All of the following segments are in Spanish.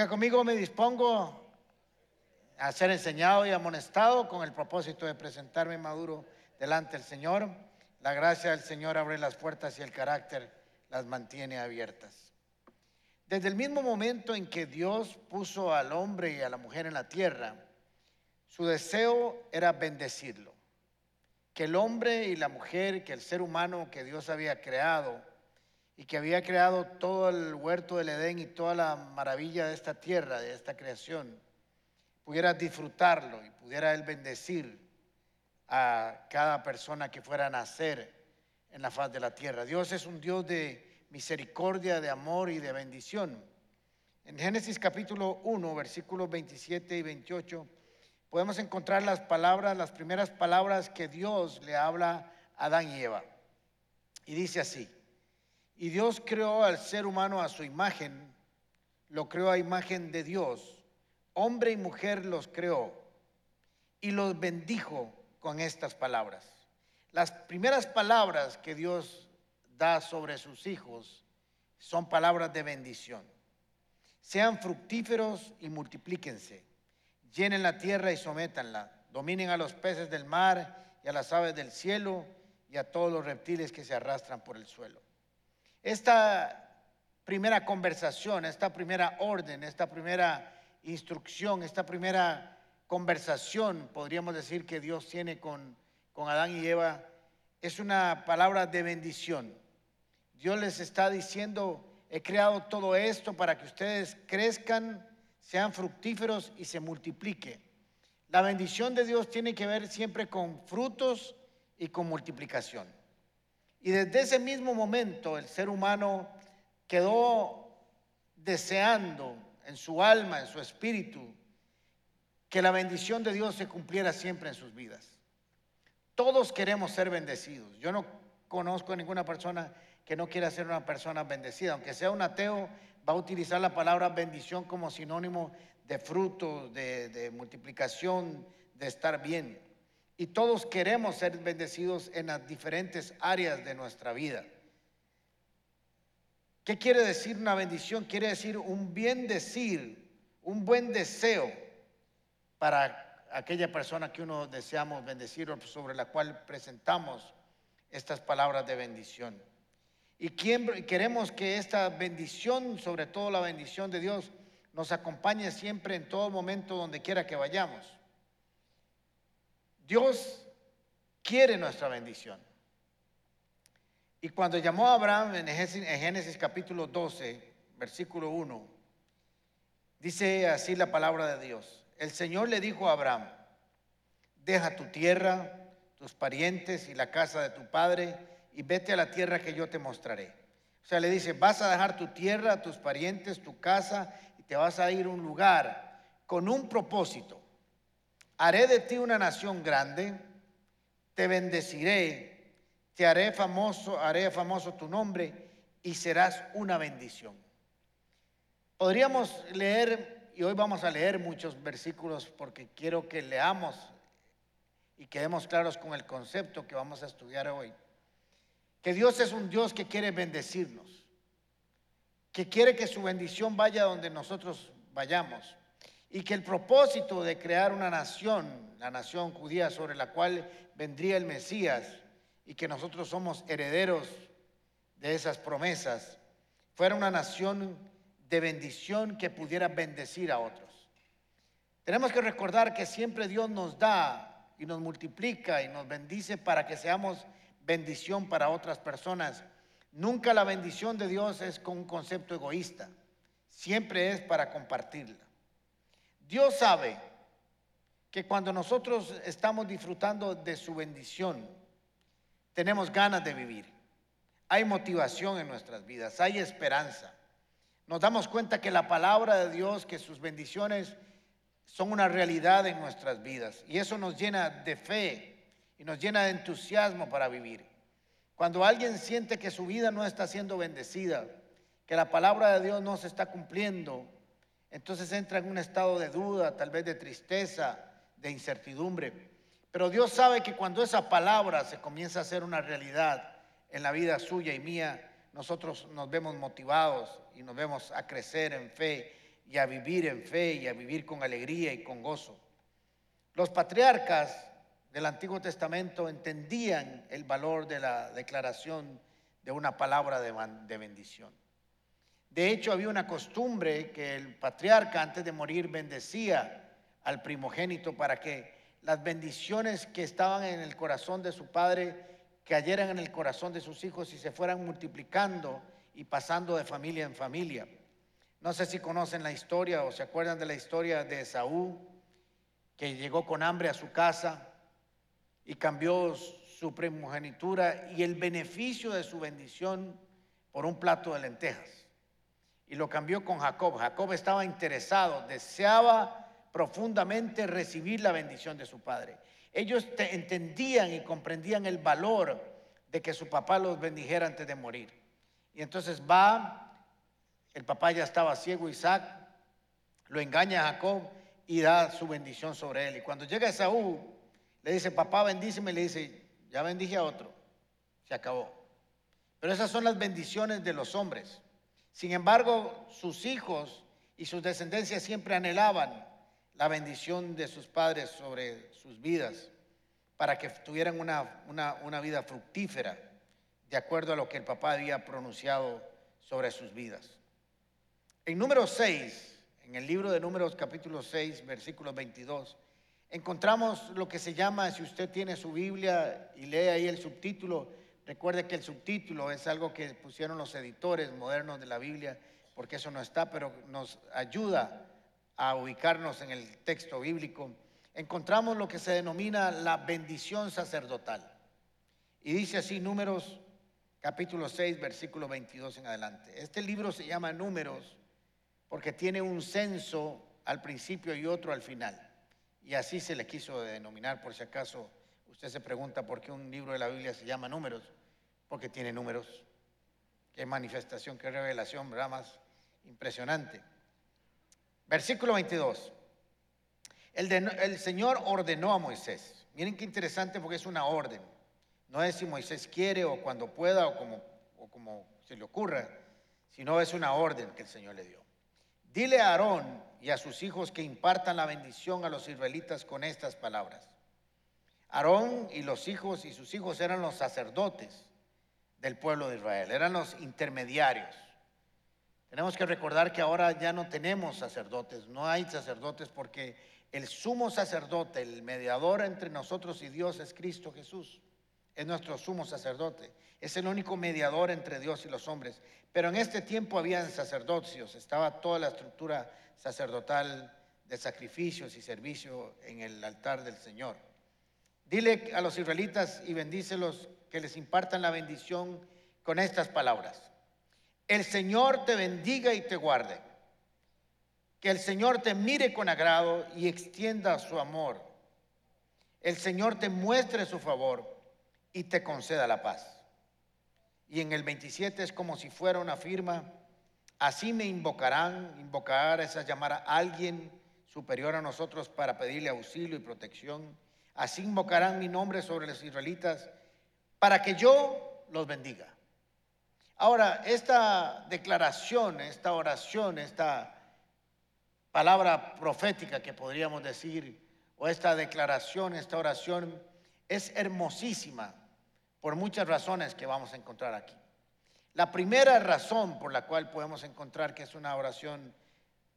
Diga conmigo, me dispongo a ser enseñado y amonestado con el propósito de presentarme maduro delante del Señor. La gracia del Señor abre las puertas y el carácter las mantiene abiertas. Desde el mismo momento en que Dios puso al hombre y a la mujer en la tierra, su deseo era bendecirlo. Que el hombre y la mujer, que el ser humano que Dios había creado y que había creado todo el huerto del Edén y toda la maravilla de esta tierra, de esta creación, pudiera disfrutarlo y pudiera él bendecir a cada persona que fuera a nacer en la faz de la tierra. Dios es un Dios de misericordia, de amor y de bendición. En Génesis capítulo 1, versículos 27 y 28, podemos encontrar las palabras, las primeras palabras que Dios le habla a Adán y Eva. Y dice así, y Dios creó al ser humano a su imagen, lo creó a imagen de Dios, hombre y mujer los creó y los bendijo con estas palabras. Las primeras palabras que Dios da sobre sus hijos son palabras de bendición. Sean fructíferos y multiplíquense llenen la tierra y sométanla, dominen a los peces del mar y a las aves del cielo y a todos los reptiles que se arrastran por el suelo. Esta primera conversación, esta primera orden, esta primera instrucción, esta primera conversación, podríamos decir que Dios tiene con, con Adán y Eva, es una palabra de bendición. Dios les está diciendo, he creado todo esto para que ustedes crezcan sean fructíferos y se multiplique. La bendición de Dios tiene que ver siempre con frutos y con multiplicación. Y desde ese mismo momento el ser humano quedó deseando en su alma, en su espíritu, que la bendición de Dios se cumpliera siempre en sus vidas. Todos queremos ser bendecidos. Yo no conozco a ninguna persona que no quiera ser una persona bendecida, aunque sea un ateo, va a utilizar la palabra bendición como sinónimo de fruto, de, multiplicación, de estar bien. Y todos queremos ser bendecidos en las diferentes áreas de nuestra vida. ¿Qué quiere decir una bendición? Quiere decir un bien decir, un buen deseo para aquella persona que uno deseamos bendecir o sobre la cual presentamos estas palabras de bendición. Y queremos que esta bendición, sobre todo la bendición de Dios, nos acompañe siempre en todo momento donde quiera que vayamos. Dios quiere nuestra bendición. Y cuando llamó a Abraham en Génesis, capítulo 12, versículo 1, dice así la palabra de Dios. El Señor le dijo a Abraham, deja tu tierra, tus parientes y la casa de tu padre y vete a la tierra que yo te mostraré. O sea, le dice, vas a dejar tu tierra, tus parientes, tu casa y te vas a ir a un lugar con un propósito. Haré de ti una nación grande, te bendeciré, te haré famoso, haré famoso tu nombre y serás una bendición. Podríamos leer, y hoy vamos a leer muchos versículos porque quiero que leamos y quedemos claros con el concepto que vamos a estudiar hoy que Dios es un Dios que quiere bendecirnos, que quiere que su bendición vaya donde nosotros vayamos y que el propósito de crear una nación, la nación judía sobre la cual vendría el Mesías y que nosotros somos herederos de esas promesas, fuera una nación de bendición que pudiera bendecir a otros. Tenemos que recordar que siempre Dios nos da y nos multiplica y nos bendice para que seamos bendición para otras personas. Nunca la bendición de Dios es con un concepto egoísta, siempre es para compartirla. Dios sabe que cuando nosotros estamos disfrutando de su bendición, tenemos ganas de vivir. Hay motivación en nuestras vidas, hay esperanza. Nos damos cuenta que la palabra de Dios, que sus bendiciones son una realidad en nuestras vidas. Y eso nos llena de fe y nos llena de entusiasmo para vivir. Cuando alguien siente que su vida no está siendo bendecida, que la palabra de Dios no se está cumpliendo, entonces entra en un estado de duda, tal vez de tristeza, de incertidumbre. Pero Dios sabe que cuando esa palabra se comienza a hacer una realidad en la vida suya y mía, nosotros nos vemos motivados y nos vemos a crecer en fe y a vivir en fe y a vivir con alegría y con gozo. Los patriarcas del Antiguo Testamento entendían el valor de la declaración de una palabra de, bendición. De hecho, había una costumbre que el patriarca antes de morir bendecía al primogénito para que las bendiciones que estaban en el corazón de su padre cayeran en el corazón de sus hijos y se fueran multiplicando y pasando de familia en familia. No sé si conocen la historia o se acuerdan de la historia de Saúl, que llegó con hambre a su casa y cambió su primogenitura y el beneficio de su bendición por un plato de lentejas. Y lo cambió con Jacob. Jacob estaba interesado, deseaba profundamente recibir la bendición de su padre. Ellos entendían y comprendían el valor de que su papá los bendijera antes de morir. Y entonces va el papá ya estaba ciego, Isaac, lo engaña a Jacob y da su bendición sobre él. Y cuando llega Esaú, le dice, papá, bendíceme, le dice, ya bendije a otro. Se acabó. Pero esas son las bendiciones de los hombres. Sin embargo, sus hijos y sus descendencias siempre anhelaban la bendición de sus padres sobre sus vidas para que tuvieran una, una, una vida fructífera, de acuerdo a lo que el papá había pronunciado sobre sus vidas. En número 6, en el libro de Números capítulo 6, versículo 22, encontramos lo que se llama, si usted tiene su Biblia y lee ahí el subtítulo, recuerde que el subtítulo es algo que pusieron los editores modernos de la Biblia, porque eso no está, pero nos ayuda a ubicarnos en el texto bíblico. Encontramos lo que se denomina la bendición sacerdotal. Y dice así, Números capítulo 6, versículo 22 en adelante. Este libro se llama Números porque tiene un censo al principio y otro al final. Y así se le quiso denominar, por si acaso usted se pregunta por qué un libro de la Biblia se llama números, porque tiene números. Qué manifestación, qué revelación, ¿verdad? Impresionante. Versículo 22. El, el Señor ordenó a Moisés. Miren qué interesante porque es una orden. No es si Moisés quiere o cuando pueda o como, o como se le ocurra, sino es una orden que el Señor le dio. Dile a Aarón y a sus hijos que impartan la bendición a los israelitas con estas palabras. Aarón y los hijos y sus hijos eran los sacerdotes del pueblo de Israel, eran los intermediarios. Tenemos que recordar que ahora ya no tenemos sacerdotes, no hay sacerdotes porque el sumo sacerdote, el mediador entre nosotros y Dios es Cristo Jesús es nuestro sumo sacerdote, es el único mediador entre Dios y los hombres. Pero en este tiempo habían sacerdocios, estaba toda la estructura sacerdotal de sacrificios y servicio en el altar del Señor. Dile a los israelitas y bendícelos que les impartan la bendición con estas palabras. El Señor te bendiga y te guarde. Que el Señor te mire con agrado y extienda su amor. El Señor te muestre su favor y te conceda la paz. Y en el 27 es como si fuera una firma, así me invocarán, invocar es llamar a alguien superior a nosotros para pedirle auxilio y protección. Así invocarán mi nombre sobre los israelitas para que yo los bendiga. Ahora, esta declaración, esta oración, esta palabra profética que podríamos decir, o esta declaración, esta oración, es hermosísima por muchas razones que vamos a encontrar aquí. La primera razón por la cual podemos encontrar que es una oración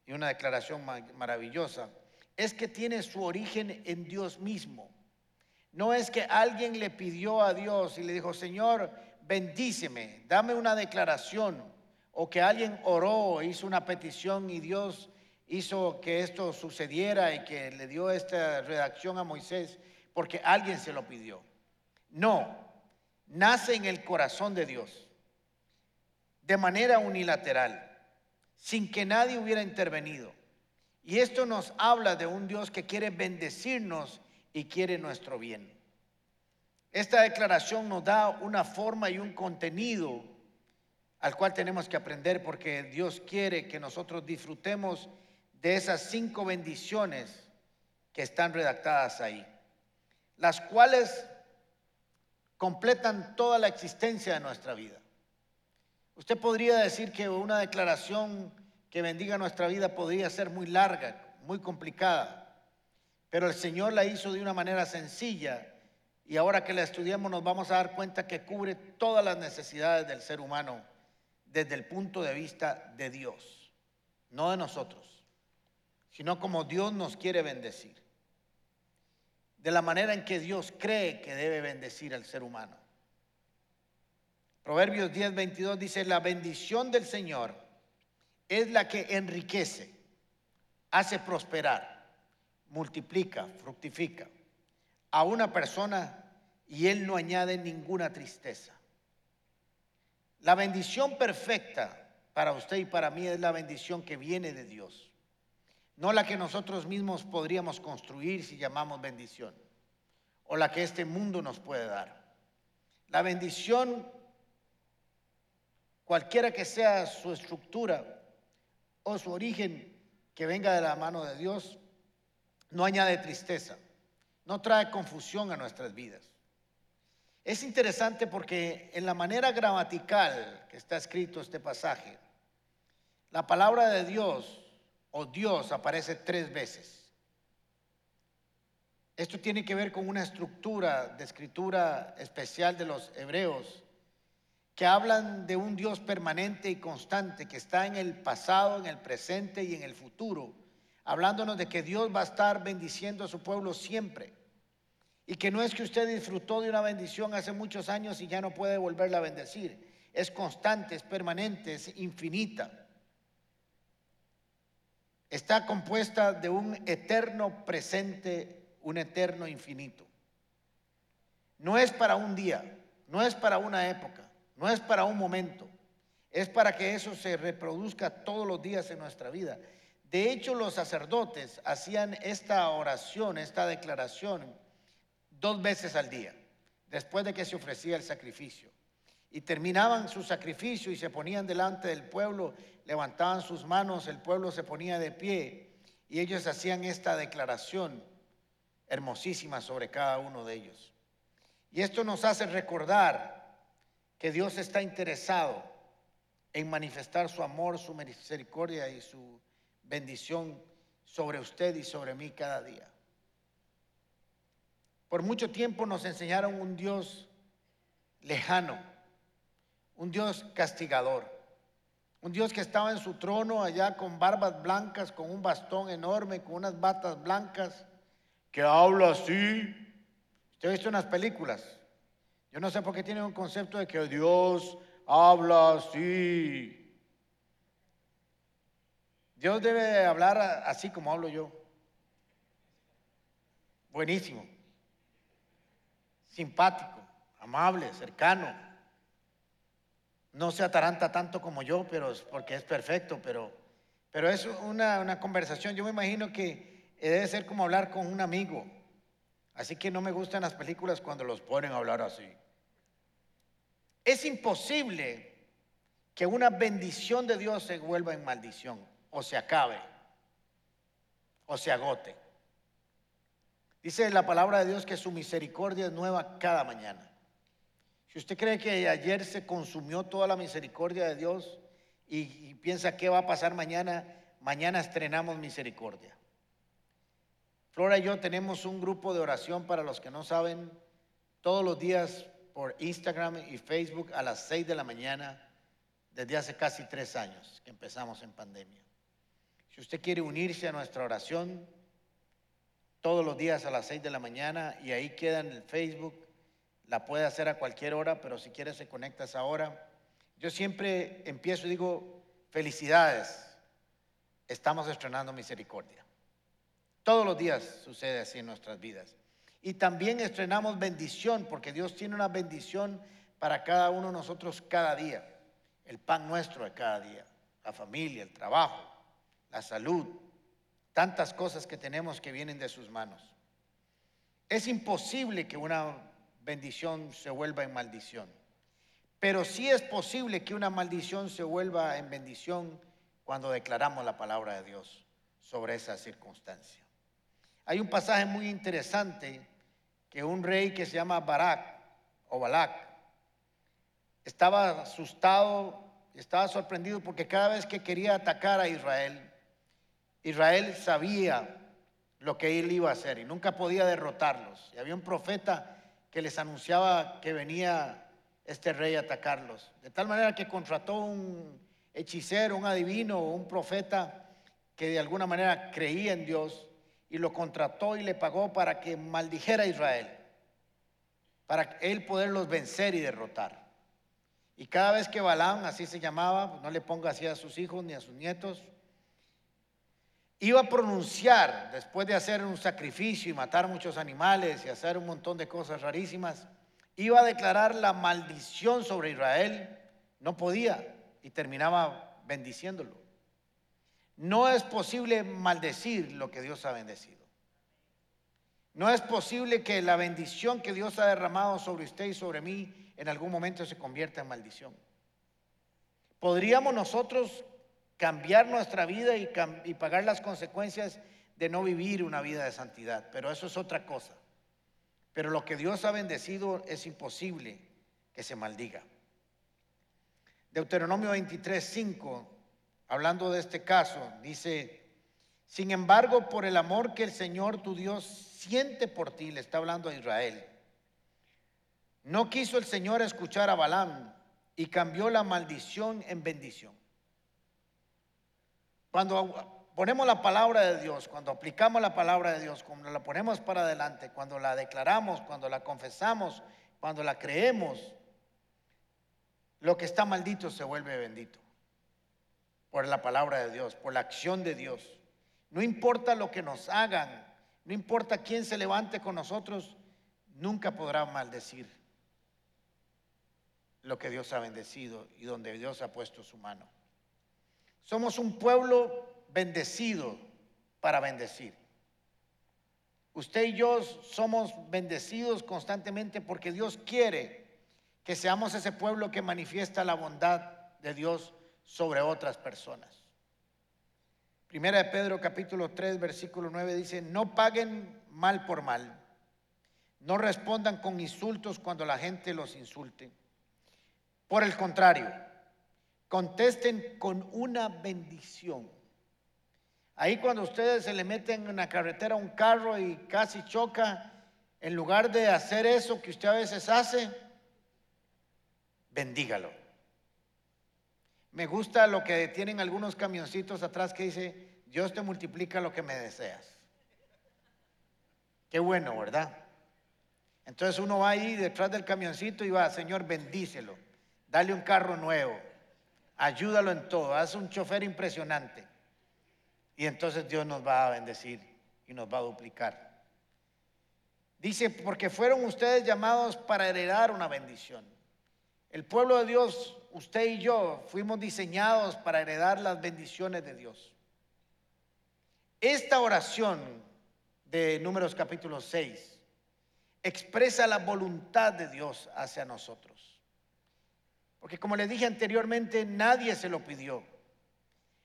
y una declaración maravillosa es que tiene su origen en Dios mismo. No es que alguien le pidió a Dios y le dijo, Señor, bendíceme, dame una declaración, o que alguien oró, hizo una petición y Dios hizo que esto sucediera y que le dio esta redacción a Moisés porque alguien se lo pidió. No, nace en el corazón de Dios, de manera unilateral, sin que nadie hubiera intervenido. Y esto nos habla de un Dios que quiere bendecirnos y quiere nuestro bien. Esta declaración nos da una forma y un contenido al cual tenemos que aprender porque Dios quiere que nosotros disfrutemos de esas cinco bendiciones que están redactadas ahí, las cuales completan toda la existencia de nuestra vida. Usted podría decir que una declaración que bendiga nuestra vida podría ser muy larga, muy complicada, pero el Señor la hizo de una manera sencilla y ahora que la estudiamos nos vamos a dar cuenta que cubre todas las necesidades del ser humano desde el punto de vista de Dios, no de nosotros, sino como Dios nos quiere bendecir, de la manera en que Dios cree que debe bendecir al ser humano. Proverbios 10, 22 dice, la bendición del Señor es la que enriquece, hace prosperar, multiplica, fructifica a una persona y Él no añade ninguna tristeza. La bendición perfecta para usted y para mí es la bendición que viene de Dios, no la que nosotros mismos podríamos construir si llamamos bendición, o la que este mundo nos puede dar. La bendición, cualquiera que sea su estructura o su origen que venga de la mano de Dios, no añade tristeza no trae confusión a nuestras vidas. Es interesante porque en la manera gramatical que está escrito este pasaje, la palabra de Dios o Dios aparece tres veces. Esto tiene que ver con una estructura de escritura especial de los hebreos que hablan de un Dios permanente y constante que está en el pasado, en el presente y en el futuro hablándonos de que Dios va a estar bendiciendo a su pueblo siempre. Y que no es que usted disfrutó de una bendición hace muchos años y ya no puede volverla a bendecir. Es constante, es permanente, es infinita. Está compuesta de un eterno presente, un eterno infinito. No es para un día, no es para una época, no es para un momento. Es para que eso se reproduzca todos los días en nuestra vida. De hecho, los sacerdotes hacían esta oración, esta declaración, dos veces al día, después de que se ofrecía el sacrificio. Y terminaban su sacrificio y se ponían delante del pueblo, levantaban sus manos, el pueblo se ponía de pie y ellos hacían esta declaración hermosísima sobre cada uno de ellos. Y esto nos hace recordar que Dios está interesado en manifestar su amor, su misericordia y su bendición sobre usted y sobre mí cada día. Por mucho tiempo nos enseñaron un Dios lejano, un Dios castigador, un Dios que estaba en su trono allá con barbas blancas, con un bastón enorme, con unas batas blancas, que habla así. Usted ha visto unas películas. Yo no sé por qué tienen un concepto de que Dios habla así. Dios debe hablar así como hablo yo. Buenísimo. Simpático, amable, cercano. No se ataranta tanto como yo, pero es porque es perfecto, pero, pero es una, una conversación. Yo me imagino que debe ser como hablar con un amigo. Así que no me gustan las películas cuando los ponen a hablar así. Es imposible que una bendición de Dios se vuelva en maldición o se acabe o se agote. Dice la palabra de Dios que su misericordia es nueva cada mañana. Si usted cree que ayer se consumió toda la misericordia de Dios y, piensa qué va a pasar mañana, mañana estrenamos misericordia. Flora y yo tenemos un grupo de oración para los que no saben, todos los días por Instagram y Facebook a las 6 de la mañana, desde hace casi tres años que empezamos en pandemia. Si usted quiere unirse a nuestra oración todos los días a las 6 de la mañana y ahí queda en el Facebook, la puede hacer a cualquier hora, pero si quiere se conecta a esa hora. Yo siempre empiezo y digo, felicidades, estamos estrenando misericordia. Todos los días sucede así en nuestras vidas. Y también estrenamos bendición, porque Dios tiene una bendición para cada uno de nosotros cada día. El pan nuestro de cada día, la familia, el trabajo, la salud, tantas cosas que tenemos que vienen de sus manos. Es imposible que una bendición se vuelva en maldición, pero sí es posible que una maldición se vuelva en bendición cuando declaramos la palabra de Dios sobre esa circunstancia. Hay un pasaje muy interesante que un rey que se llama Barak o Balak estaba asustado estaba sorprendido porque cada vez que quería atacar a Israel, Israel sabía lo que él iba a hacer y nunca podía derrotarlos. Y había un profeta que les anunciaba que venía este rey a atacarlos. De tal manera que contrató un hechicero, un adivino, un profeta que de alguna manera creía en Dios y lo contrató y le pagó para que maldijera a Israel, para él poderlos vencer y derrotar. Y cada vez que Balaam, así se llamaba, pues no le ponga así a sus hijos ni a sus nietos, iba a pronunciar, después de hacer un sacrificio y matar muchos animales y hacer un montón de cosas rarísimas, iba a declarar la maldición sobre Israel, no podía y terminaba bendiciéndolo. No es posible maldecir lo que Dios ha bendecido. No es posible que la bendición que Dios ha derramado sobre usted y sobre mí en algún momento se convierta en maldición. ¿Podríamos nosotros cambiar nuestra vida y, y, pagar las consecuencias de no vivir una vida de santidad? Pero eso es otra cosa. Pero lo que Dios ha bendecido es imposible que se maldiga. Deuteronomio 23, 5, hablando de este caso, dice, sin embargo, por el amor que el Señor tu Dios siente por ti, le está hablando a Israel, no quiso el Señor escuchar a Balaam y cambió la maldición en bendición. Cuando ponemos la palabra de Dios, cuando aplicamos la palabra de Dios, cuando la ponemos para adelante, cuando la declaramos, cuando la confesamos, cuando la creemos, lo que está maldito se vuelve bendito por la palabra de Dios, por la acción de Dios. No importa lo que nos hagan, no importa quién se levante con nosotros, nunca podrá maldecir lo que Dios ha bendecido y donde Dios ha puesto su mano. Somos un pueblo bendecido para bendecir. Usted y yo somos bendecidos constantemente porque Dios quiere que seamos ese pueblo que manifiesta la bondad de Dios sobre otras personas. Primera de Pedro capítulo 3 versículo 9 dice, no paguen mal por mal, no respondan con insultos cuando la gente los insulte por el contrario, contesten con una bendición. Ahí cuando ustedes se le meten en la carretera un carro y casi choca, en lugar de hacer eso que usted a veces hace, bendígalo. Me gusta lo que tienen algunos camioncitos atrás que dice, Dios te multiplica lo que me deseas. Qué bueno, ¿verdad? Entonces uno va ahí detrás del camioncito y va, Señor, bendícelo dale un carro nuevo, ayúdalo en todo, haz un chofer impresionante. Y entonces Dios nos va a bendecir y nos va a duplicar. Dice, porque fueron ustedes llamados para heredar una bendición. El pueblo de Dios, usted y yo, fuimos diseñados para heredar las bendiciones de Dios. Esta oración de Números capítulo 6 expresa la voluntad de Dios hacia nosotros. Porque como les dije anteriormente, nadie se lo pidió.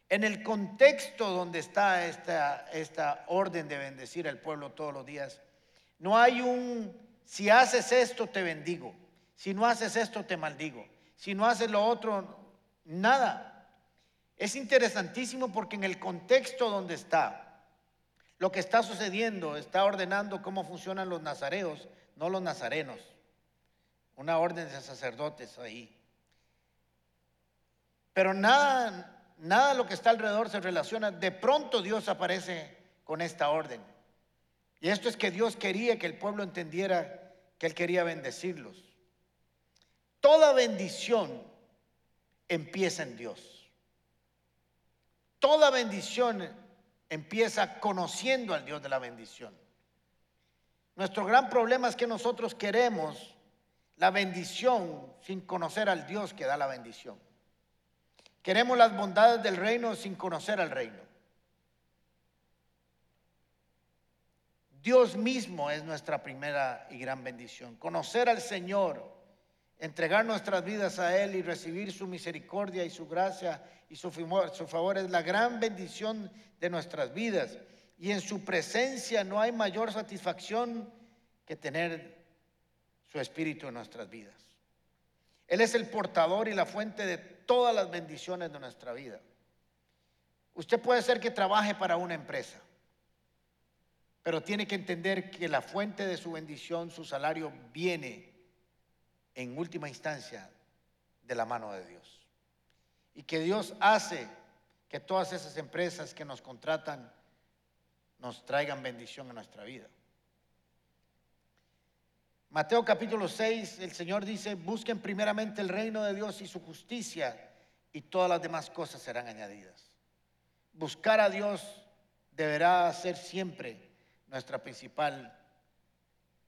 En el contexto donde está esta, esta orden de bendecir al pueblo todos los días, no hay un, si haces esto te bendigo, si no haces esto te maldigo, si no haces lo otro, nada. Es interesantísimo porque en el contexto donde está, lo que está sucediendo está ordenando cómo funcionan los nazareos, no los nazarenos. Una orden de sacerdotes ahí. Pero nada, nada de lo que está alrededor se relaciona. De pronto Dios aparece con esta orden. Y esto es que Dios quería que el pueblo entendiera que Él quería bendecirlos. Toda bendición empieza en Dios. Toda bendición empieza conociendo al Dios de la bendición. Nuestro gran problema es que nosotros queremos la bendición sin conocer al Dios que da la bendición. Queremos las bondades del reino sin conocer al reino. Dios mismo es nuestra primera y gran bendición. Conocer al Señor, entregar nuestras vidas a Él y recibir su misericordia y su gracia y su favor, su favor es la gran bendición de nuestras vidas. Y en su presencia no hay mayor satisfacción que tener su espíritu en nuestras vidas. Él es el portador y la fuente de todas las bendiciones de nuestra vida. Usted puede ser que trabaje para una empresa, pero tiene que entender que la fuente de su bendición, su salario, viene en última instancia de la mano de Dios. Y que Dios hace que todas esas empresas que nos contratan nos traigan bendición a nuestra vida. Mateo capítulo 6, el Señor dice, busquen primeramente el reino de Dios y su justicia y todas las demás cosas serán añadidas. Buscar a Dios deberá ser siempre nuestra principal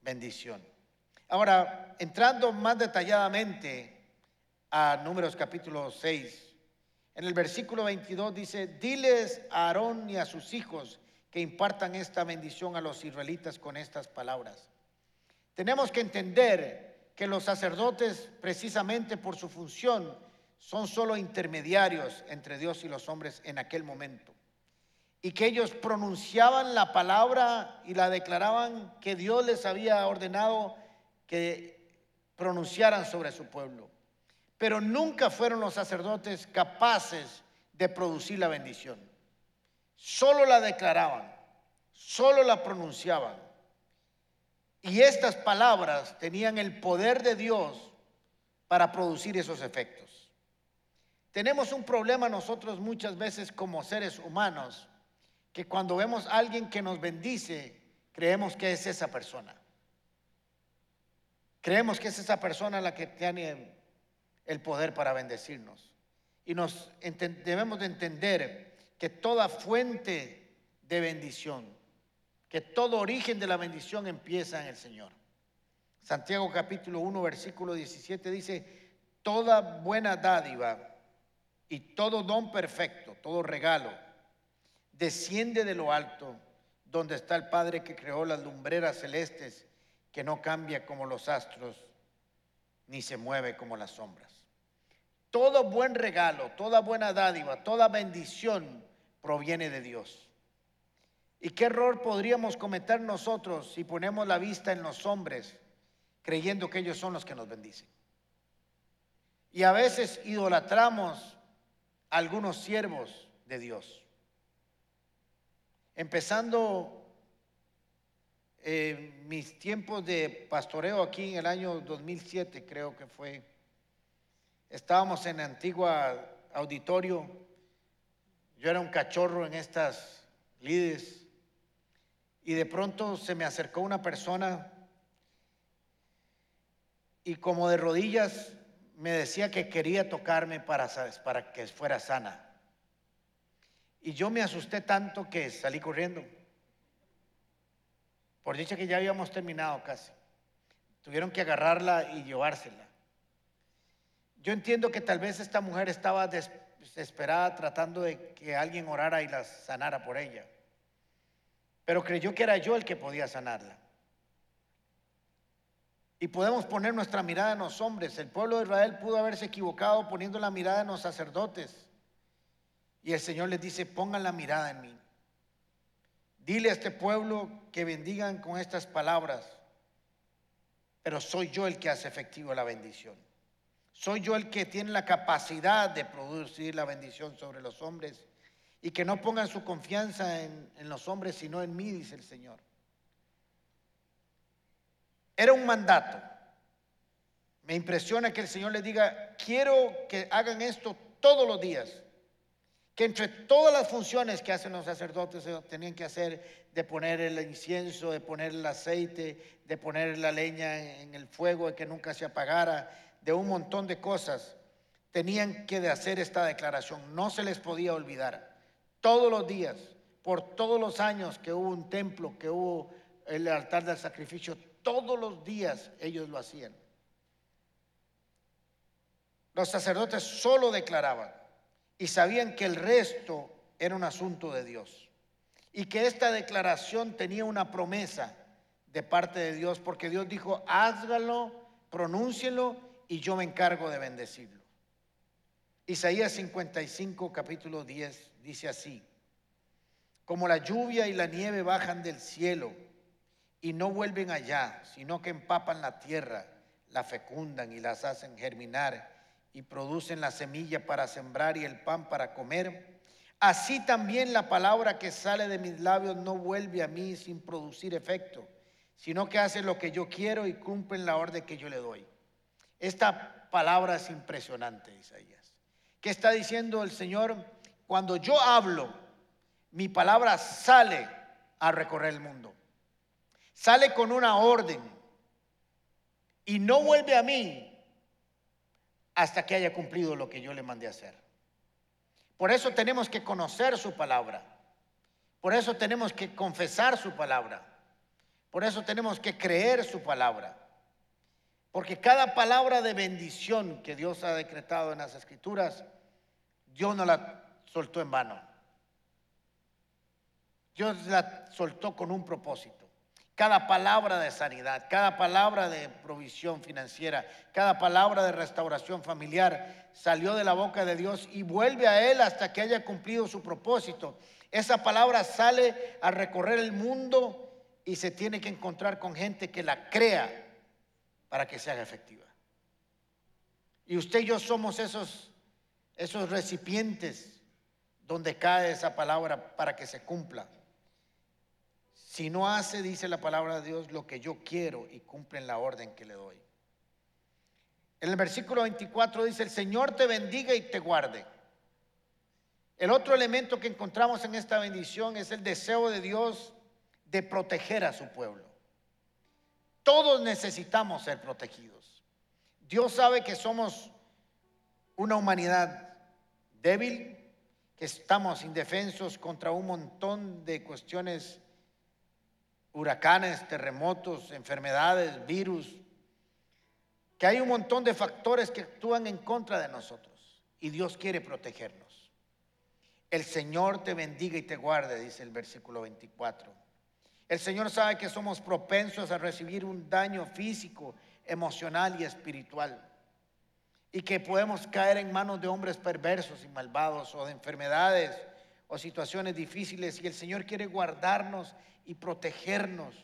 bendición. Ahora, entrando más detalladamente a Números capítulo 6, en el versículo 22 dice, diles a Aarón y a sus hijos que impartan esta bendición a los israelitas con estas palabras. Tenemos que entender que los sacerdotes, precisamente por su función, son solo intermediarios entre Dios y los hombres en aquel momento. Y que ellos pronunciaban la palabra y la declaraban que Dios les había ordenado que pronunciaran sobre su pueblo. Pero nunca fueron los sacerdotes capaces de producir la bendición. Solo la declaraban, solo la pronunciaban. Y estas palabras tenían el poder de Dios para producir esos efectos. Tenemos un problema nosotros muchas veces como seres humanos, que cuando vemos a alguien que nos bendice, creemos que es esa persona. Creemos que es esa persona la que tiene el poder para bendecirnos. Y nos debemos de entender que toda fuente de bendición, que todo origen de la bendición empieza en el Señor. Santiago capítulo 1 versículo 17 dice, toda buena dádiva y todo don perfecto, todo regalo, desciende de lo alto, donde está el Padre que creó las lumbreras celestes, que no cambia como los astros, ni se mueve como las sombras. Todo buen regalo, toda buena dádiva, toda bendición proviene de Dios. ¿Y qué error podríamos cometer nosotros si ponemos la vista en los hombres creyendo que ellos son los que nos bendicen? Y a veces idolatramos a algunos siervos de Dios. Empezando eh, mis tiempos de pastoreo aquí en el año 2007, creo que fue, estábamos en antigua auditorio, yo era un cachorro en estas lides y de pronto se me acercó una persona y como de rodillas me decía que quería tocarme para, para que fuera sana. Y yo me asusté tanto que salí corriendo. Por dicha que ya habíamos terminado casi. Tuvieron que agarrarla y llevársela. Yo entiendo que tal vez esta mujer estaba desesperada tratando de que alguien orara y la sanara por ella. Pero creyó que era yo el que podía sanarla. Y podemos poner nuestra mirada en los hombres. El pueblo de Israel pudo haberse equivocado poniendo la mirada en los sacerdotes. Y el Señor les dice, pongan la mirada en mí. Dile a este pueblo que bendigan con estas palabras, pero soy yo el que hace efectivo la bendición. Soy yo el que tiene la capacidad de producir la bendición sobre los hombres y que no pongan su confianza en, los hombres, sino en mí, dice el Señor. Era un mandato. Me impresiona que el Señor les diga, quiero que hagan esto todos los días que entre todas las funciones que hacen los sacerdotes eh, tenían que hacer de poner el incienso, de poner el aceite, de poner la leña en el fuego y que nunca se apagara, de un montón de cosas, tenían que hacer esta declaración. No se les podía olvidar. Todos los días, por todos los años que hubo un templo, que hubo el altar del sacrificio, todos los días ellos lo hacían. Los sacerdotes solo declaraban y sabían que el resto era un asunto de Dios. Y que esta declaración tenía una promesa de parte de Dios, porque Dios dijo, házgalo, pronúncielo y yo me encargo de bendecirlo. Isaías 55, capítulo 10, dice así, como la lluvia y la nieve bajan del cielo y no vuelven allá, sino que empapan la tierra, la fecundan y las hacen germinar y producen la semilla para sembrar y el pan para comer. Así también la palabra que sale de mis labios no vuelve a mí sin producir efecto, sino que hace lo que yo quiero y cumple la orden que yo le doy. Esta palabra es impresionante, Isaías. ¿Qué está diciendo el Señor? Cuando yo hablo, mi palabra sale a recorrer el mundo. Sale con una orden y no vuelve a mí hasta que haya cumplido lo que yo le mandé a hacer. Por eso tenemos que conocer su palabra. Por eso tenemos que confesar su palabra. Por eso tenemos que creer su palabra. Porque cada palabra de bendición que Dios ha decretado en las escrituras, Dios no la soltó en vano. Dios la soltó con un propósito cada palabra de sanidad, cada palabra de provisión financiera, cada palabra de restauración familiar salió de la boca de Dios y vuelve a Él hasta que haya cumplido su propósito. Esa palabra sale a recorrer el mundo y se tiene que encontrar con gente que la crea para que se haga efectiva. Y usted y yo somos esos, esos recipientes donde cae esa palabra para que se cumpla. Si no hace, dice la palabra de Dios, lo que yo quiero y cumplen la orden que le doy. En el versículo 24 dice, el Señor te bendiga y te guarde. El otro elemento que encontramos en esta bendición es el deseo de Dios de proteger a su pueblo. Todos necesitamos ser protegidos. Dios sabe que somos una humanidad débil, estamos indefensos contra un montón de cuestiones huracanes, terremotos, enfermedades, virus, que hay un montón de factores que actúan en contra de nosotros y Dios quiere protegernos. El Señor te bendiga y te guarde, dice el versículo 24. El Señor sabe que somos propensos a recibir un daño físico, emocional y espiritual. Y que podemos caer en manos de hombres perversos y malvados o de enfermedades o situaciones difíciles. Y el Señor quiere guardarnos y protegernos.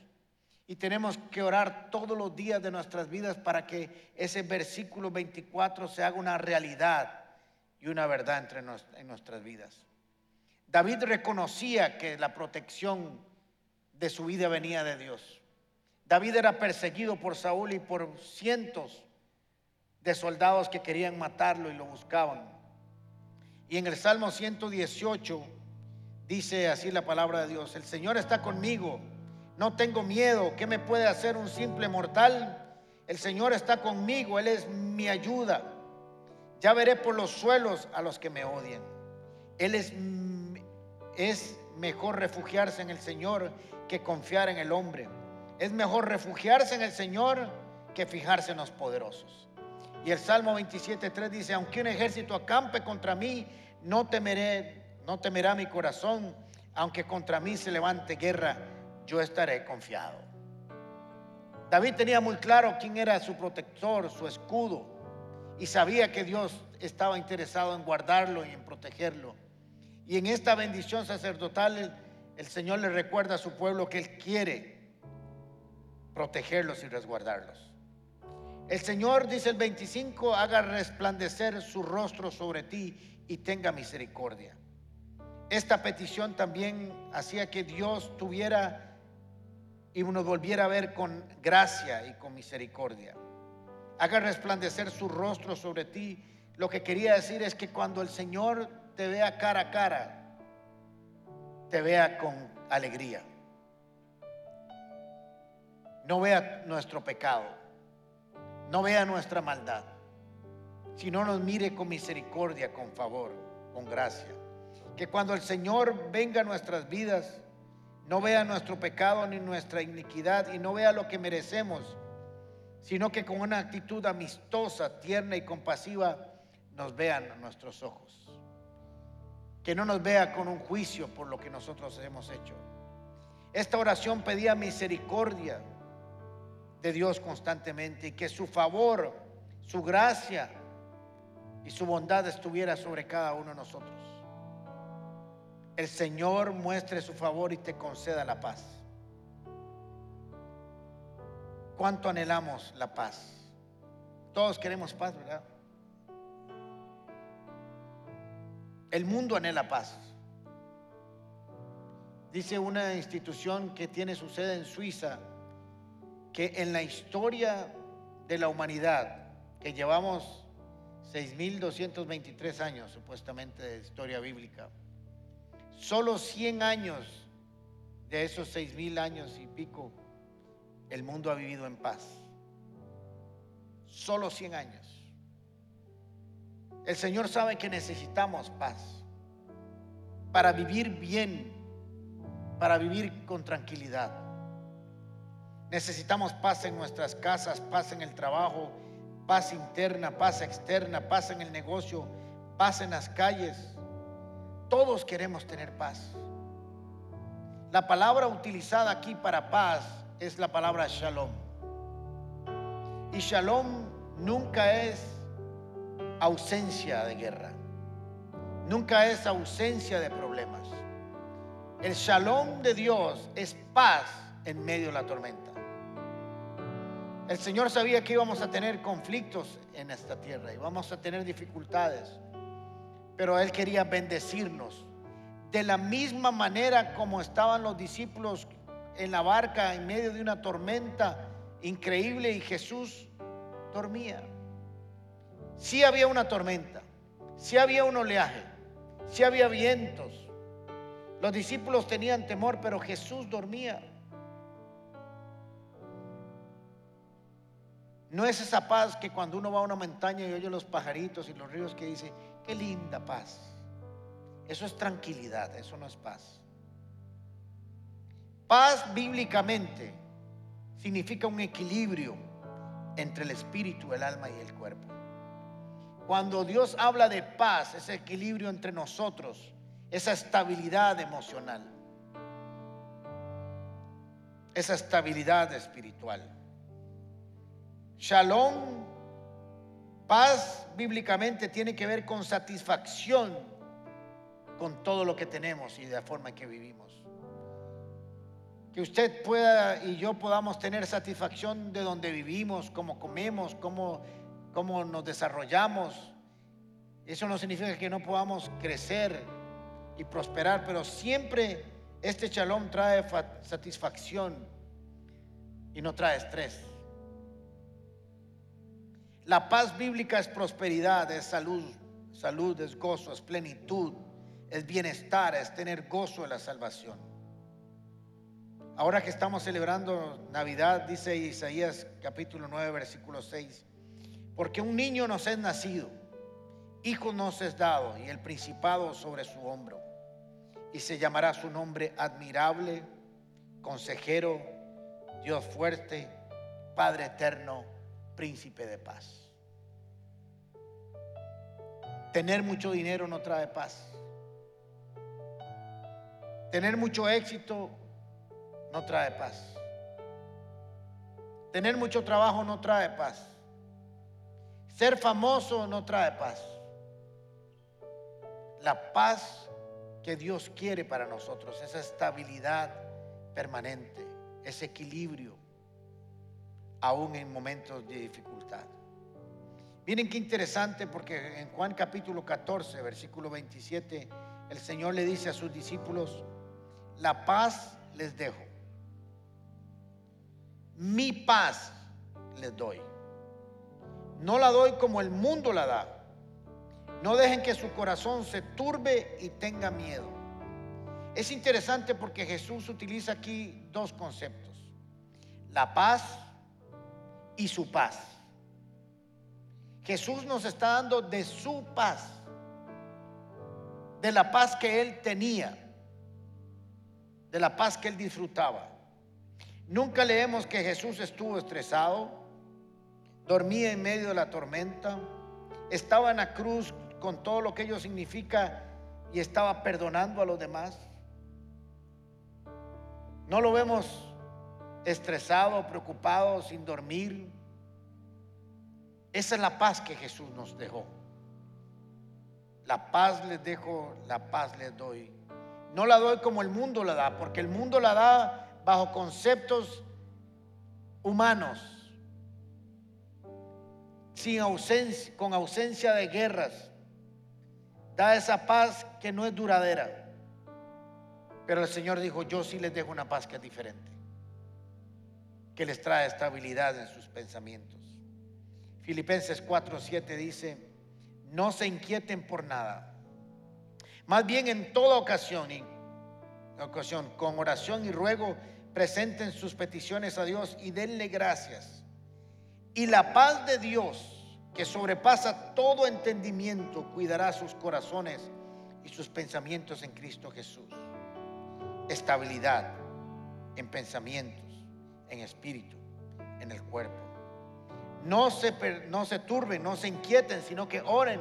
Y tenemos que orar todos los días de nuestras vidas para que ese versículo 24 se haga una realidad y una verdad entre en nuestras vidas. David reconocía que la protección de su vida venía de Dios. David era perseguido por Saúl y por cientos de soldados que querían matarlo y lo buscaban. Y en el Salmo 118 Dice así la palabra de Dios, el Señor está conmigo, no tengo miedo, ¿qué me puede hacer un simple mortal? El Señor está conmigo, Él es mi ayuda. Ya veré por los suelos a los que me odian. Él es, es mejor refugiarse en el Señor que confiar en el hombre. Es mejor refugiarse en el Señor que fijarse en los poderosos. Y el Salmo 27.3 dice, aunque un ejército acampe contra mí, no temeré no temerá mi corazón, aunque contra mí se levante guerra, yo estaré confiado. David tenía muy claro quién era su protector, su escudo, y sabía que Dios estaba interesado en guardarlo y en protegerlo. Y en esta bendición sacerdotal el, el Señor le recuerda a su pueblo que Él quiere protegerlos y resguardarlos. El Señor, dice el 25, haga resplandecer su rostro sobre ti y tenga misericordia. Esta petición también hacía que Dios tuviera y nos volviera a ver con gracia y con misericordia. Haga resplandecer su rostro sobre ti. Lo que quería decir es que cuando el Señor te vea cara a cara, te vea con alegría. No vea nuestro pecado, no vea nuestra maldad, sino nos mire con misericordia, con favor, con gracia. Que cuando el Señor venga a nuestras vidas, no vea nuestro pecado ni nuestra iniquidad y no vea lo que merecemos, sino que con una actitud amistosa, tierna y compasiva nos vean nuestros ojos. Que no nos vea con un juicio por lo que nosotros hemos hecho. Esta oración pedía misericordia de Dios constantemente y que su favor, su gracia y su bondad estuviera sobre cada uno de nosotros el Señor muestre su favor y te conceda la paz. ¿Cuánto anhelamos la paz? Todos queremos paz, ¿verdad? El mundo anhela paz. Dice una institución que tiene su sede en Suiza que en la historia de la humanidad, que llevamos 6.223 años supuestamente de historia bíblica, solo 100 años de esos 6.000 años y pico, el mundo ha vivido en paz. Solo 100 años. El Señor sabe que necesitamos paz para vivir bien, para vivir con tranquilidad. Necesitamos paz en nuestras casas, paz en el trabajo, paz interna, paz externa, paz en el negocio, paz en las calles. Todos queremos tener paz. La palabra utilizada aquí para paz es la palabra shalom. Y shalom nunca es ausencia de guerra. Nunca es ausencia de problemas. El shalom de Dios es paz en medio de la tormenta. El Señor sabía que íbamos a tener conflictos en esta tierra, y vamos a tener dificultades, pero Él quería bendecirnos. De la misma manera como estaban los discípulos en la barca en medio de una tormenta increíble y Jesús dormía. Sí había una tormenta, sí había un oleaje, sí había vientos. Los discípulos tenían temor, pero Jesús dormía. No es esa paz que cuando uno va a una montaña y oye los pajaritos y los ríos que dice, qué linda paz. Eso es tranquilidad, eso no es paz. Paz bíblicamente significa un equilibrio entre el espíritu, el alma y el cuerpo. Cuando Dios habla de paz, ese equilibrio entre nosotros, esa estabilidad emocional, esa estabilidad espiritual. Shalom, paz bíblicamente tiene que ver con satisfacción con todo lo que tenemos y de la forma en que vivimos. Que usted pueda y yo podamos tener satisfacción de donde vivimos, cómo comemos, cómo, cómo nos desarrollamos. Eso no significa que no podamos crecer y prosperar, pero siempre este shalom trae satisfacción y no trae estrés. La paz bíblica es prosperidad, es salud, salud es gozo, es plenitud, es bienestar, es tener gozo de la salvación. Ahora que estamos celebrando Navidad, dice Isaías capítulo 9, versículo 6, porque un niño nos es nacido, hijo nos es dado y el principado sobre su hombro, y se llamará su nombre admirable, consejero, Dios fuerte, Padre eterno, príncipe de paz. Tener mucho dinero no trae paz. Tener mucho éxito no trae paz. Tener mucho trabajo no trae paz. Ser famoso no trae paz. La paz que Dios quiere para nosotros, esa estabilidad permanente, ese equilibrio, aún en momentos de dificultad. Miren qué interesante porque en Juan capítulo 14, versículo 27, el Señor le dice a sus discípulos, la paz les dejo. Mi paz les doy. No la doy como el mundo la da. No dejen que su corazón se turbe y tenga miedo. Es interesante porque Jesús utiliza aquí dos conceptos. La paz y su paz. Jesús nos está dando de su paz, de la paz que él tenía, de la paz que él disfrutaba. Nunca leemos que Jesús estuvo estresado, dormía en medio de la tormenta, estaba en la cruz con todo lo que ello significa y estaba perdonando a los demás. No lo vemos estresado, preocupado, sin dormir. Esa es la paz que Jesús nos dejó. La paz les dejo, la paz les doy. No la doy como el mundo la da, porque el mundo la da bajo conceptos humanos. sin ausencia, con ausencia de guerras. Da esa paz que no es duradera. Pero el Señor dijo, yo sí les dejo una paz que es diferente, que les trae estabilidad en sus pensamientos. Filipenses 4:7 dice, no se inquieten por nada. Más bien en toda ocasión, ocasión, con oración y ruego, presenten sus peticiones a Dios y denle gracias. Y la paz de Dios, que sobrepasa todo entendimiento, cuidará sus corazones y sus pensamientos en Cristo Jesús. Estabilidad en pensamientos, en espíritu, en el cuerpo. No se, no se turben, no se inquieten, sino que oren.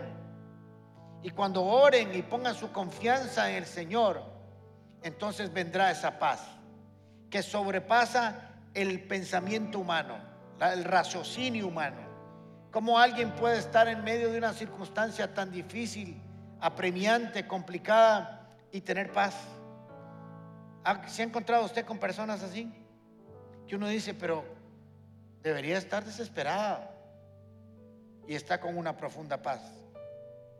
Y cuando oren y pongan su confianza en el Señor, entonces vendrá esa paz que sobrepasa el pensamiento humano, el raciocinio humano. ¿Cómo alguien puede estar en medio de una circunstancia tan difícil, apremiante, complicada y tener paz? ¿Se ha encontrado usted con personas así? Que uno dice, pero debería estar desesperada y está con una profunda paz.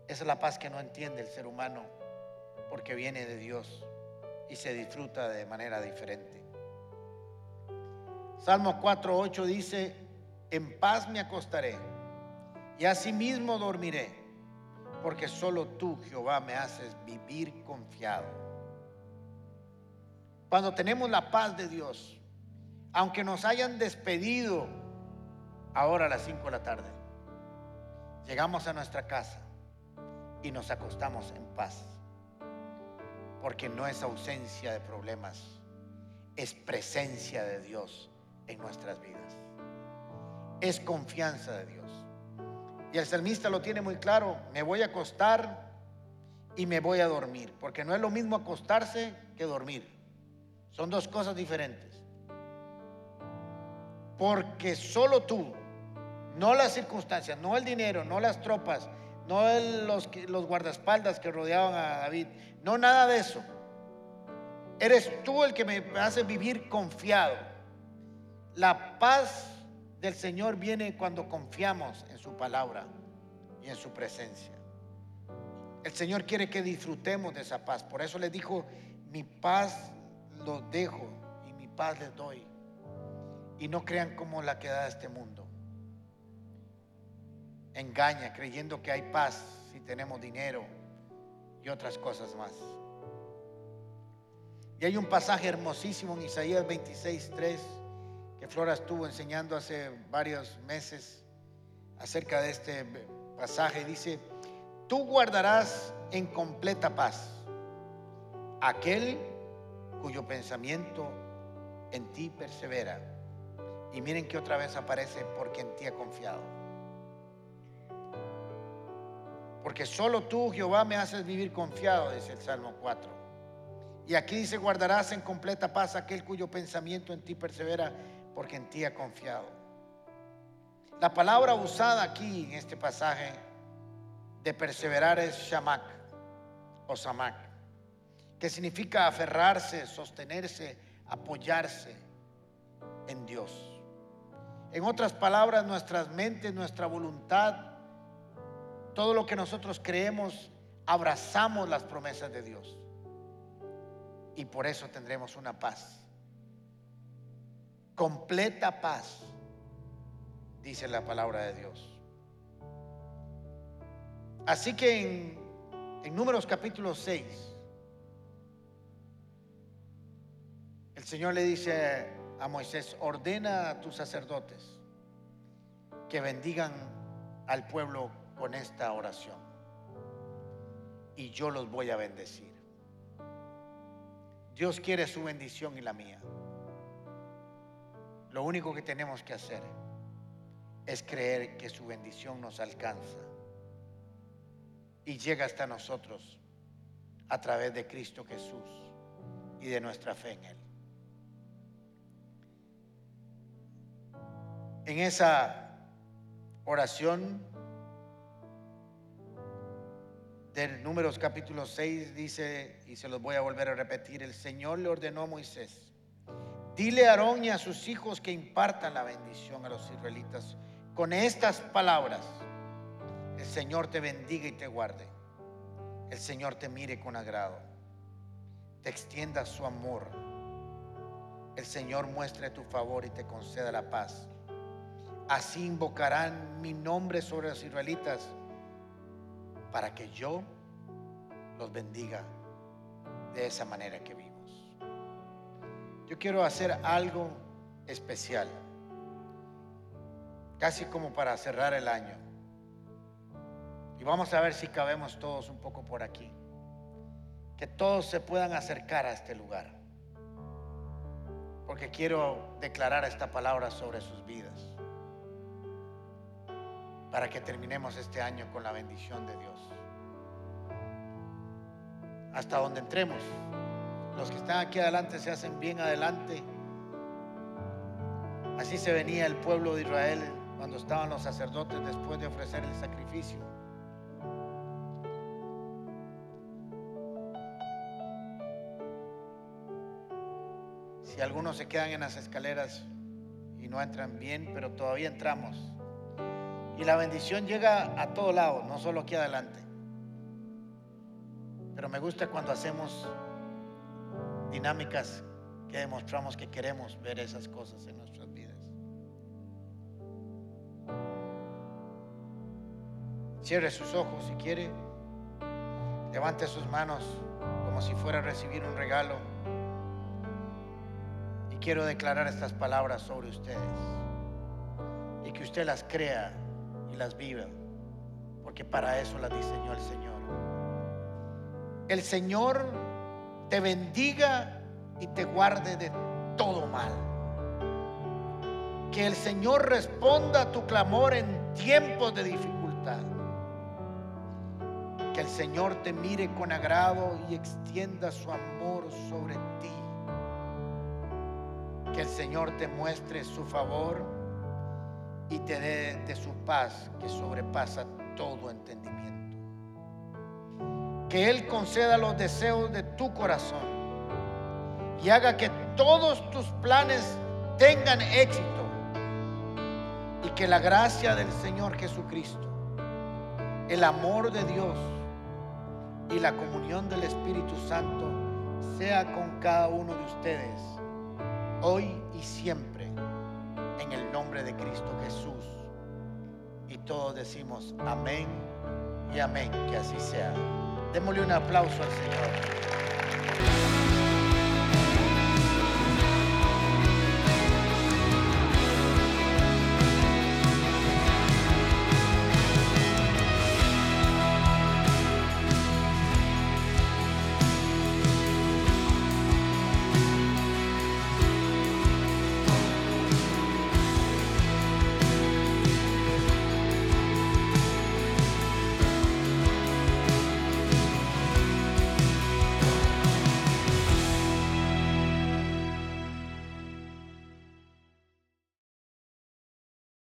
Esa es la paz que no entiende el ser humano porque viene de Dios y se disfruta de manera diferente. Salmo 4.8 dice, en paz me acostaré y asimismo dormiré, porque solo tú, Jehová, me haces vivir confiado. Cuando tenemos la paz de Dios, aunque nos hayan despedido ahora a las 5 de la tarde, llegamos a nuestra casa y nos acostamos en paz, porque no es ausencia de problemas, es presencia de Dios en nuestras vidas. Es confianza de Dios. Y el salmista lo tiene muy claro, me voy a acostar y me voy a dormir, porque no es lo mismo acostarse que dormir. Son dos cosas diferentes. Porque solo tú, no las circunstancias, no el dinero, no las tropas, no los, los guardaespaldas que rodeaban a David, no nada de eso. Eres tú el que me hace vivir confiado. La paz del Señor viene cuando confiamos en su palabra y en su presencia. El Señor quiere que disfrutemos de esa paz. Por eso le dijo, mi paz los dejo y mi paz les doy. Y no crean como la que da este mundo. Engaña creyendo que hay paz si tenemos dinero y otras cosas más. Y hay un pasaje hermosísimo en Isaías 26, 3 que Flora estuvo enseñando hace varios meses acerca de este pasaje. Dice, tú guardarás en completa paz aquel cuyo pensamiento en ti persevera. Y miren que otra vez aparece porque en ti ha confiado. Porque solo tú, Jehová, me haces vivir confiado, dice el Salmo 4. Y aquí dice, guardarás en completa paz aquel cuyo pensamiento en ti persevera porque en ti ha confiado. La palabra usada aquí en este pasaje de perseverar es shamak o samak, que significa aferrarse, sostenerse, apoyarse en Dios. En otras palabras, nuestras mentes, nuestra voluntad, todo lo que nosotros creemos, abrazamos las promesas de Dios. Y por eso tendremos una paz completa paz, dice la palabra de Dios. Así que en, en Números capítulo 6, el Señor le dice a Moisés, ordena a tus sacerdotes que bendigan al pueblo con esta oración. Y yo los voy a bendecir. Dios quiere su bendición y la mía. Lo único que tenemos que hacer es creer que su bendición nos alcanza y llega hasta nosotros a través de Cristo Jesús y de nuestra fe en Él. En esa oración del Números capítulo 6 dice, y se los voy a volver a repetir, el Señor le ordenó a Moisés, Dile a Aarón y a sus hijos que impartan la bendición a los israelitas con estas palabras, el Señor te bendiga y te guarde. El Señor te mire con agrado. Te extienda su amor. El Señor muestre tu favor y te conceda la paz. Así invocarán mi nombre sobre los israelitas para que yo los bendiga de esa manera que vimos. Yo quiero hacer algo especial, casi como para cerrar el año. Y vamos a ver si cabemos todos un poco por aquí. Que todos se puedan acercar a este lugar. Porque quiero declarar esta palabra sobre sus vidas para que terminemos este año con la bendición de Dios. Hasta donde entremos. Los que están aquí adelante se hacen bien adelante. Así se venía el pueblo de Israel cuando estaban los sacerdotes después de ofrecer el sacrificio. Si algunos se quedan en las escaleras y no entran bien, pero todavía entramos. Y la bendición llega a todo lado, no solo aquí adelante. Pero me gusta cuando hacemos dinámicas que demostramos que queremos ver esas cosas en nuestras vidas. Cierre sus ojos si quiere. Levante sus manos como si fuera a recibir un regalo. Y quiero declarar estas palabras sobre ustedes. Y que usted las crea las viva, porque para eso las diseñó el Señor. El Señor te bendiga y te guarde de todo mal. Que el Señor responda a tu clamor en tiempos de dificultad. Que el Señor te mire con agrado y extienda su amor sobre ti. Que el Señor te muestre su favor y te dé de su paz que sobrepasa todo entendimiento. Que Él conceda los deseos de tu corazón y haga que todos tus planes tengan éxito y que la gracia del Señor Jesucristo, el amor de Dios y la comunión del Espíritu Santo sea con cada uno de ustedes, hoy y siempre en el nombre de Cristo Jesús. Y todos decimos amén y amén, que así sea. Démosle un aplauso al Señor.